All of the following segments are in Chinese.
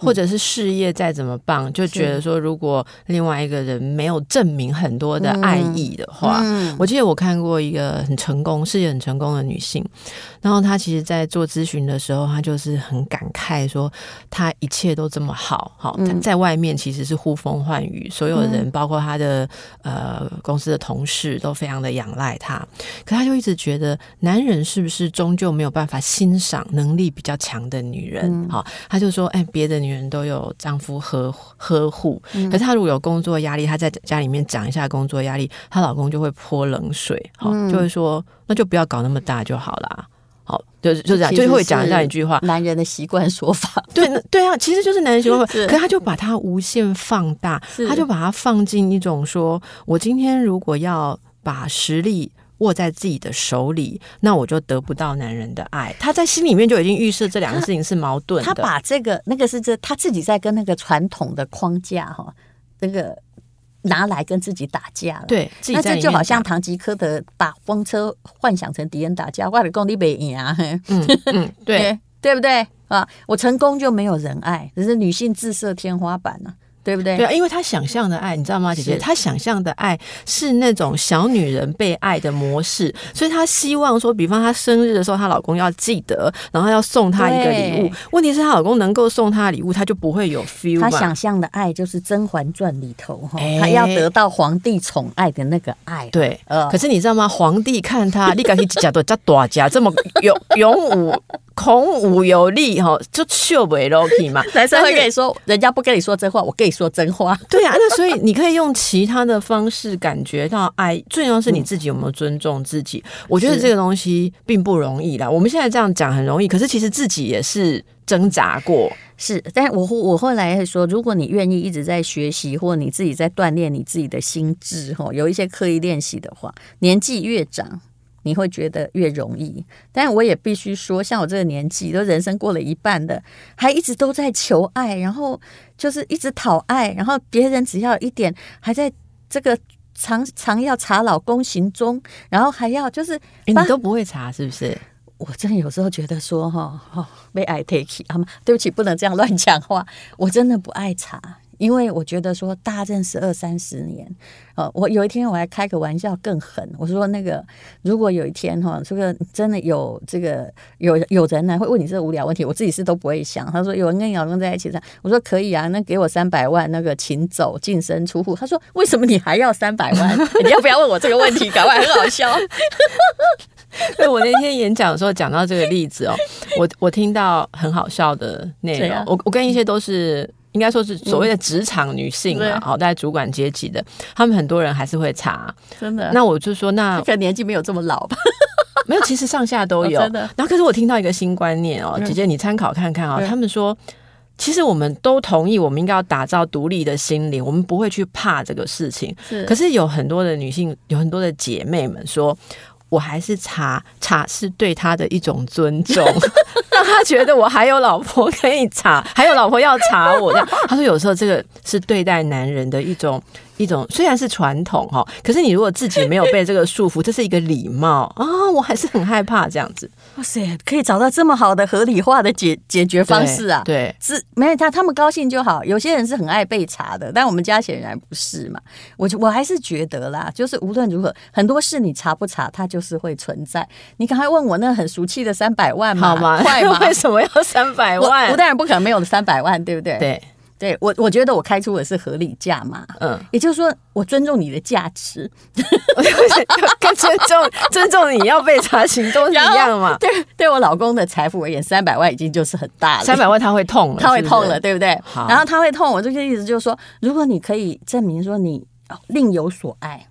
或者是事业再怎么棒，就觉得说，如果另外一个人没有证明很多的爱意的话，嗯。嗯、我记得我看过一个很成功、事业很成功的女性，然后她其实，在做咨询的时候，她就是很感慨说，她一切都这么好，好，在外面其实是呼风唤雨，所有人，包括她的呃公司的同事，都非常的仰赖她，可她就一直觉得，男人是不是终究没有办法欣赏能力比较强的女人？好，她就说，哎，别的女。女人都有丈夫呵呵护，可是她如果有工作压力，她在家里面讲一下工作压力，她老公就会泼冷水，好，就会说那就不要搞那么大就好啦。好，就是就这样，就会讲这样一句话，男人的习惯说法，对对啊，其实就是男人习惯说法，可是他就把它无限放大，他就把它放进一种说，我今天如果要把实力。握在自己的手里，那我就得不到男人的爱。他在心里面就已经预设这两个事情是矛盾的。他把这个那个是这他自己在跟那个传统的框架哈，那个拿来跟自己打架了。对，那这就好像唐吉诃德把风车幻想成敌人打架，我的功力没赢啊。嗯嗯，对对不对啊？我成功就没有人爱，只是女性自设天花板呢。对不对？对啊，因为她想象的爱，你知道吗，姐姐？她想象的爱是那种小女人被爱的模式，所以她希望说，比方她生日的时候，她老公要记得，然后要送她一个礼物。问题是她老公能够送她的礼物，她就不会有 feel。她想象的爱就是《甄嬛传》里头哈，她要得到皇帝宠爱的那个爱。对，呃可是你知道吗？皇帝看她，你敢去假多加大家这么勇勇武。孔武有力哈，就秀不了皮嘛。男生会跟你说，人家不跟你说真话，我跟你说真话。对啊，那所以你可以用其他的方式感觉到爱。最重要是你自己有没有尊重自己。嗯、我觉得这个东西并不容易啦。我们现在这样讲很容易，可是其实自己也是挣扎过。是，但我我后来会说，如果你愿意一直在学习，或你自己在锻炼你自己的心智，哈，有一些刻意练习的话，年纪越长。你会觉得越容易，但我也必须说，像我这个年纪，都人生过了一半的，还一直都在求爱，然后就是一直讨爱，然后别人只要一点，还在这个常常要查老公行踪，然后还要就是，你都不会查是不是？我真的有时候觉得说，哈，哦，被爱 take 啊吗？对不起，不能这样乱讲话，我真的不爱查。因为我觉得说大家认识二三十年，呃，我有一天我还开个玩笑更狠，我说那个如果有一天哈，这个真的有这个有有人来会问你这个无聊问题，我自己是都不会想。他说有人跟你老公在一起，我说可以啊，那给我三百万，那个请走净身出户。他说为什么你还要三百万？你要不要问我这个问题？搞不好很好笑。对，我那天演讲的时候讲到这个例子哦，我我听到很好笑的内容，我我跟一些都是。应该说是所谓的职场女性啊，好、嗯，在主管阶级的，他们很多人还是会查，真的。那我就说，那可能年纪没有这么老吧？没有，其实上下都有。哦、真的。然后，可是我听到一个新观念哦，姐姐你参考看看啊、哦。他们说，其实我们都同意，我们应该要打造独立的心灵，我们不会去怕这个事情。是。可是有很多的女性，有很多的姐妹们说。我还是查查是对她的一种尊重，让他觉得我还有老婆可以查，还有老婆要查我。他说有时候这个是对待男人的一种。一种虽然是传统哈，可是你如果自己没有被这个束缚，这是一个礼貌啊、哦，我还是很害怕这样子。哇塞，可以找到这么好的合理化的解解决方式啊！对，是没有他他们高兴就好。有些人是很爱被查的，但我们家显然不是嘛。我我还是觉得啦，就是无论如何，很多事你查不查，它就是会存在。你刚才问我那很俗气的三百万嘛，好吗？快吗？为什么要三百万？我当然不可能没有三百万，对不对？对。对我，我觉得我开出的是合理价嘛，嗯，也就是说，我尊重你的价值，跟尊重尊重你要被查行动是一样嘛？对，对我老公的财富而言，三百万已经就是很大了，三百万他会痛了，他会痛了，对不对？好，然后他会痛，我这个意思就是说，如果你可以证明说你另有所爱，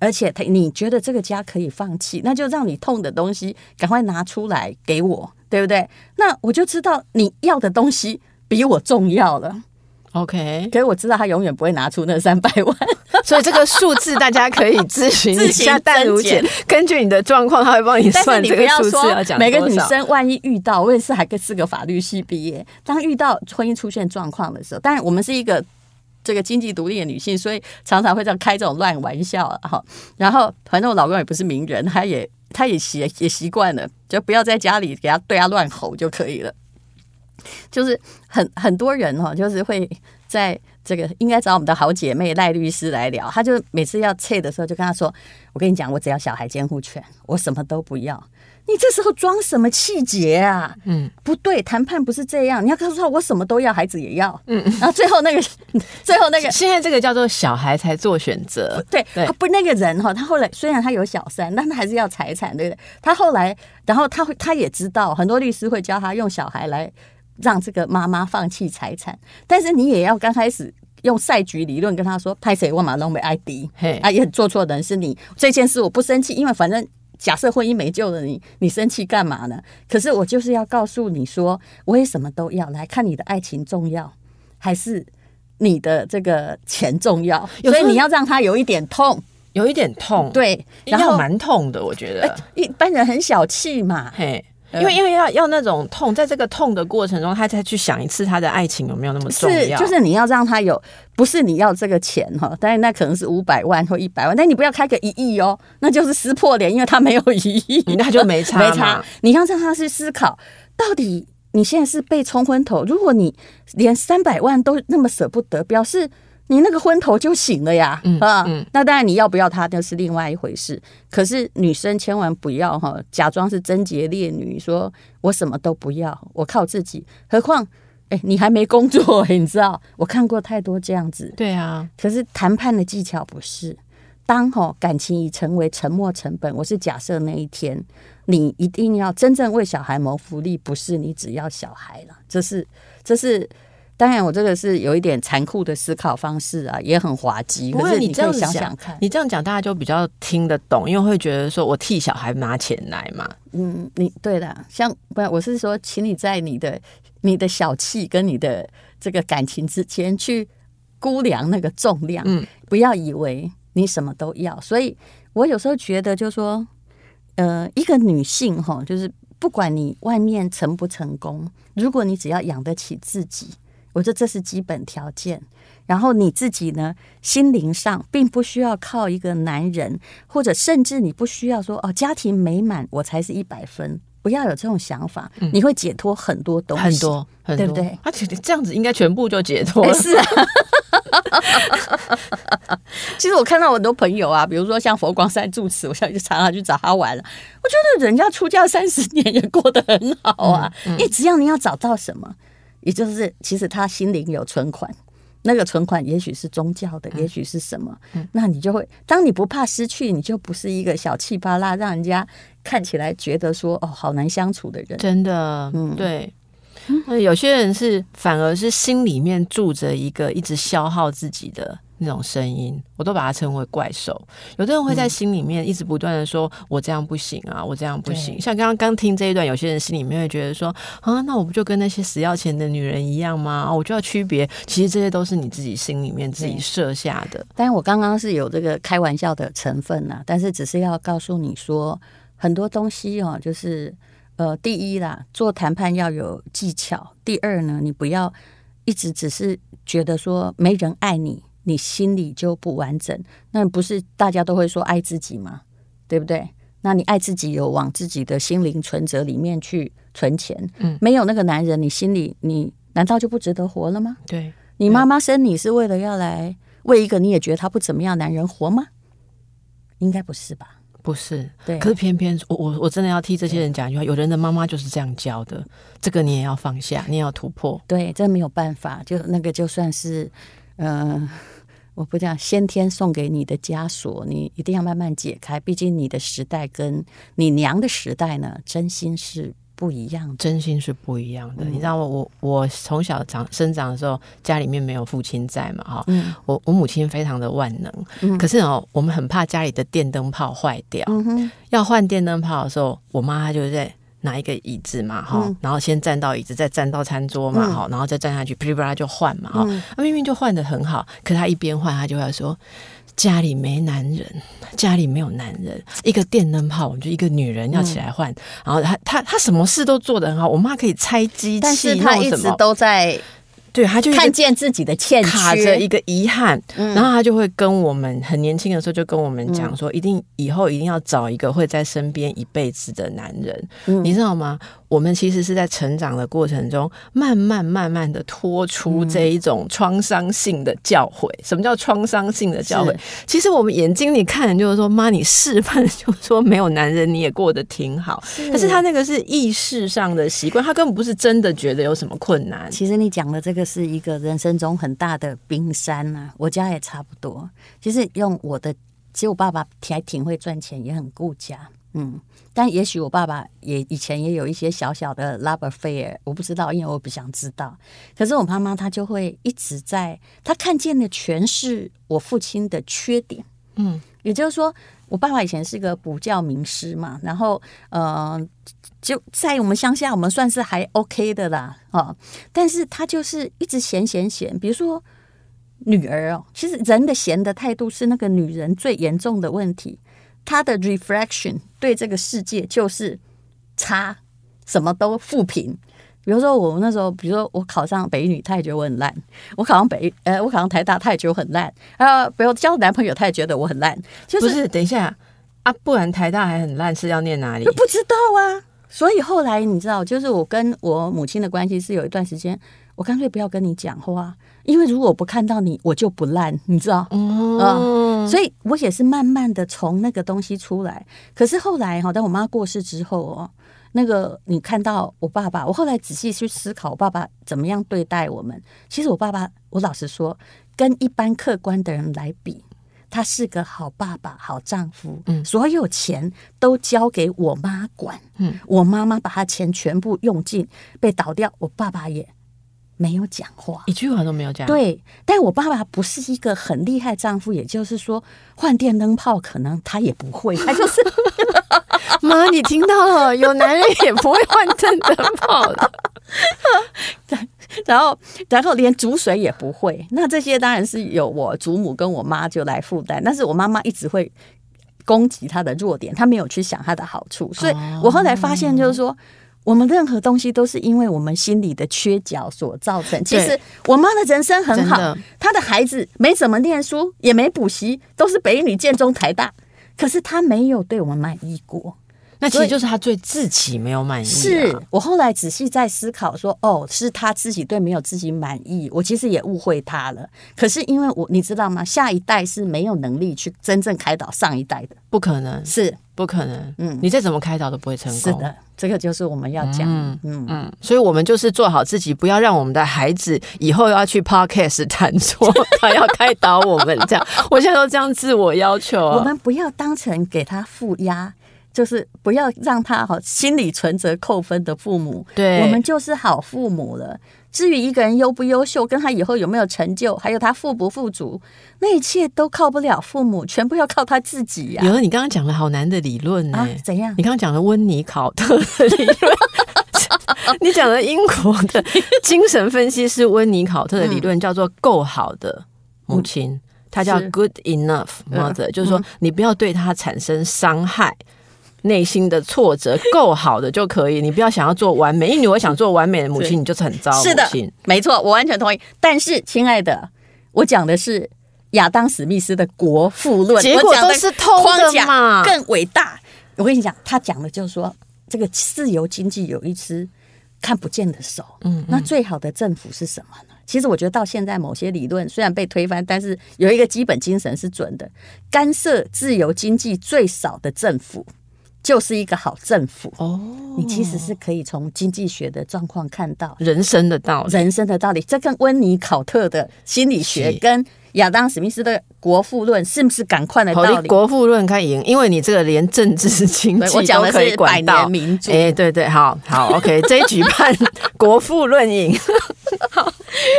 而且他你觉得这个家可以放弃，那就让你痛的东西赶快拿出来给我，对不对？那我就知道你要的东西比我重要了。OK，可是我知道他永远不会拿出那三百万，所以这个数字大家可以咨询一下淡如姐，根据你的状况，他会帮你算这个数字要讲。每个女生万一遇到，我也是还是个法律系毕业，当遇到婚姻出现状况的时候，当然我们是一个这个经济独立的女性，所以常常会这样开这种乱玩笑哈。然后反正我老公也不是名人，他也他也习也习惯了，就不要在家里给他对他乱吼就可以了。就是很很多人哦，就是会在这个应该找我们的好姐妹赖律师来聊。他就每次要撤的时候，就跟他说：“我跟你讲，我只要小孩监护权，我什么都不要。”你这时候装什么气节啊？嗯，不对，谈判不是这样。你要告诉他，我什么都要，孩子也要。嗯，然后最后那个，最后那个，现在这个叫做小孩才做选择。对，对他不那个人哈，他后来虽然他有小三，但他还是要财产，对不对？他后来，然后他会，他也知道很多律师会教他用小孩来。让这个妈妈放弃财产，但是你也要刚开始用赛局理论跟他说：“拍谁我马龙没爱迪，啊，也做错的人是你。这件事我不生气，因为反正假设婚姻没救了你，你你生气干嘛呢？可是我就是要告诉你说，我也什么都要来看你的爱情重要，还是你的这个钱重要？所以你要让他有一点痛，有一点痛，对，然后蛮痛的，我觉得一般人很小气嘛，嘿。因为因为要要那种痛，在这个痛的过程中，他再去想一次他的爱情有没有那么重要？是，就是你要让他有，不是你要这个钱哈，但是那可能是五百万或一百万，但你不要开个一亿哦，那就是撕破脸，因为他没有一亿，那就没差没差。你要让他去思考，到底你现在是被冲昏头，如果你连三百万都那么舍不得，表示。你那个昏头就醒了呀，嗯、啊，嗯、那当然你要不要他那是另外一回事。可是女生千万不要哈，假装是贞洁烈女，说我什么都不要，我靠自己。何况，哎、欸，你还没工作，你知道？我看过太多这样子。对啊，可是谈判的技巧不是，当哈感情已成为沉没成本，我是假设那一天，你一定要真正为小孩谋福利，不是你只要小孩了，这是，这是。当然，我这个是有一点残酷的思考方式啊，也很滑稽。可是你这样想想看，你这样讲，大家就比较听得懂，因为会觉得说我替小孩拿钱来嘛。嗯，你对的，像不，我是说，请你在你的你的小气跟你的这个感情之间去估量那个重量。嗯，不要以为你什么都要。所以我有时候觉得，就是说，呃，一个女性哈，就是不管你外面成不成功，如果你只要养得起自己。我觉得这是基本条件，然后你自己呢，心灵上并不需要靠一个男人，或者甚至你不需要说哦，家庭美满我才是一百分，不要有这种想法，嗯、你会解脱很多东西，很多，很多，对不对？而且这样子应该全部就解脱了。是啊，其实我看到很多朋友啊，比如说像佛光山住持，我现在就常常去找他玩了。我觉得人家出家三十年也过得很好啊，嗯嗯、因为只要你要找到什么。也就是，其实他心灵有存款，那个存款也许是宗教的，嗯、也许是什么，嗯、那你就会，当你不怕失去，你就不是一个小气巴拉，让人家看起来觉得说哦，好难相处的人。真的，嗯，对，那、有些人是反而是心里面住着一个一直消耗自己的。那种声音，我都把它称为怪兽。有的人会在心里面一直不断的说：“我这样不行啊，我这样不行。”像刚刚刚听这一段，有些人心里面会觉得说：“啊，那我不就跟那些死要钱的女人一样吗？我就要区别。”其实这些都是你自己心里面自己设下的。但是我刚刚是有这个开玩笑的成分呐，但是只是要告诉你说，很多东西哦，就是呃，第一啦，做谈判要有技巧；第二呢，你不要一直只是觉得说没人爱你。你心里就不完整，那不是大家都会说爱自己吗？对不对？那你爱自己有往自己的心灵存折里面去存钱，嗯，没有那个男人，你心里你难道就不值得活了吗？对，你妈妈生你是为了要来为一个你也觉得他不怎么样男人活吗？应该不是吧？不是，对。可是偏偏我我我真的要替这些人讲一句话，有人的妈妈就是这样教的，这个你也要放下，你也要突破。对，这没有办法，就那个就算是。嗯、呃，我不讲先天送给你的枷锁，你一定要慢慢解开。毕竟你的时代跟你娘的时代呢，真心是不一样的，真心是不一样的。嗯、你知道我我我从小长生长的时候，家里面没有父亲在嘛，哈、嗯，我我母亲非常的万能，嗯、可是哦，我们很怕家里的电灯泡坏掉，嗯、要换电灯泡的时候，我妈她就在。拿一个椅子嘛，哈、嗯，然后先站到椅子，再站到餐桌嘛，哈、嗯，然后再站下去，噼里啪啦就换嘛，哈、嗯，他明明就换的很好，可他一边换，他就会说家里没男人，家里没有男人，一个电灯泡，我就一个女人要起来换，嗯、然后他他他什么事都做得很好，我妈可以拆机器，但是他一直都在。对，他就看见自己的欠缺，卡着一个遗憾，嗯，然后他就会跟我们很年轻的时候就跟我们讲说，一定以后一定要找一个会在身边一辈子的男人，嗯，你知道吗？我们其实是在成长的过程中，慢慢慢慢的脱出这一种创伤性的教诲。嗯、什么叫创伤性的教诲？其实我们眼睛里看就是说，妈，你示范就是说没有男人你也过得挺好。是，但是他那个是意识上的习惯，他根本不是真的觉得有什么困难。其实你讲的这个是一个人生中很大的冰山呐、啊。我家也差不多。其实用我的，其实我爸爸还挺会赚钱，也很顾家。嗯，但也许我爸爸也以前也有一些小小的 love affair，我不知道，因为我不想知道。可是我妈妈她就会一直在，她看见的全是我父亲的缺点。嗯，也就是说，我爸爸以前是个补教名师嘛，然后呃，就在我们乡下，我们算是还 OK 的啦啊。但是他就是一直嫌嫌嫌，比如说女儿哦，其实人的嫌的态度是那个女人最严重的问题。他的 reflection 对这个世界就是差，什么都负评。比如说我那时候，比如说我考上北女，他也觉得我很烂；我考上北呃，我考上台大，他也觉得我很烂。啊，比如交男朋友，他也觉得我很烂。就是、不是，等一下啊，不然台大还很烂，是要念哪里？不知道啊。所以后来你知道，就是我跟我母亲的关系是有一段时间，我干脆不要跟你讲话。因为如果我不看到你，我就不烂，你知道？嗯、呃，所以我也是慢慢的从那个东西出来。可是后来哈，当我妈过世之后哦，那个你看到我爸爸，我后来仔细去思考，我爸爸怎么样对待我们。其实我爸爸，我老实说，跟一般客观的人来比，他是个好爸爸、好丈夫。嗯，所有钱都交给我妈管。嗯，我妈妈把他钱全部用尽，被倒掉，我爸爸也。没有讲话，一句话都没有讲。对，但我爸爸不是一个很厉害丈夫，也就是说，换电灯泡可能他也不会，他就是妈，你听到了，有男人也不会换电灯泡的。然后，然后连煮水也不会。那这些当然是有我祖母跟我妈就来负担，但是我妈妈一直会攻击他的弱点，她没有去想他的好处。所以我后来发现，就是说。我们任何东西都是因为我们心里的缺角所造成。其实我妈的人生很好，她的孩子没怎么念书，也没补习，都是北一女、建中、台大，可是她没有对我们满意过。那其实就是他对自己没有满意啊。是我后来仔细在思考说，哦，是他自己对没有自己满意，我其实也误会他了。可是因为我你知道吗？下一代是没有能力去真正开导上一代的，不可能是。不可能，嗯，你再怎么开导都不会成功。是的，这个就是我们要讲，嗯嗯嗯，所以我们就是做好自己，不要让我们的孩子以后要去 podcast 谈说 他要开导我们这样。我现在都这样自我要求，我们不要当成给他负压，就是不要让他好心理存折扣分的父母。对，我们就是好父母了。至于一个人优不优秀，跟他以后有没有成就，还有他富不富足，那一切都靠不了父母，全部要靠他自己呀、啊。有了，你刚刚讲了好难的理论呢、欸啊？怎样？你刚刚讲了温尼考特的理论，你讲的英国的精神分析师温尼考特的理论，叫做“够好的母亲”，他、嗯、叫 “good enough mother”，、嗯、就是说你不要对他产生伤害。内心的挫折够好的就可以，你不要想要做完美。因为我想做完美的母亲，你就是很糟。是的，没错，我完全同意。但是，亲爱的，我讲的是亚当·史密斯的《国富论》，结果都是偷的嘛，更伟大。我跟你讲，他讲的就是说，这个自由经济有一只看不见的手。嗯，那最好的政府是什么呢？其实我觉得到现在，某些理论虽然被推翻，但是有一个基本精神是准的：干涉自由经济最少的政府。就是一个好政府。哦，你其实是可以从经济学的状况看到人生的道理，人生的道理。这跟温尼考特的心理学跟亚当史密斯的《国富论》是不是赶快的道理？国富论可以赢，因为你这个连政治经济都可以管到。民主，哎，对对，好好，OK，这一局判《国富论》赢。好，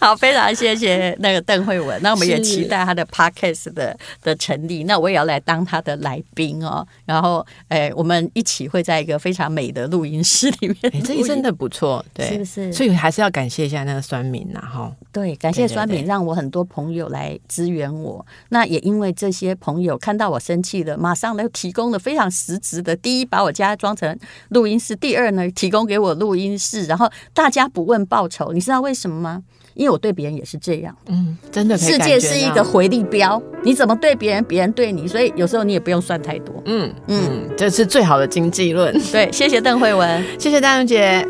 好，非常谢谢那个邓慧文。那我们也期待他的 Podcast 的的成立。那我也要来当他的来宾哦。然后，哎，我们一起会在一个非常美的录音室里面。哎，这个真的不错，对，是不是？所以还是要感谢一下那个酸民呐，哈。对，感谢酸民，让我很多朋友来支援我。那也因为这些朋友看到我生气了，马上呢提供了非常实质的：第一，把我家装成录音室；第二呢，提供给我录音室。然后大家不问报酬，你知道为什么吗？因为我对别人也是这样。嗯，真的，世界是一个回力标，你怎么对别人，别人对你，所以有时候你也不用算太多。嗯嗯，这是最好的经济论。对，谢谢邓慧文，谢谢大荣姐。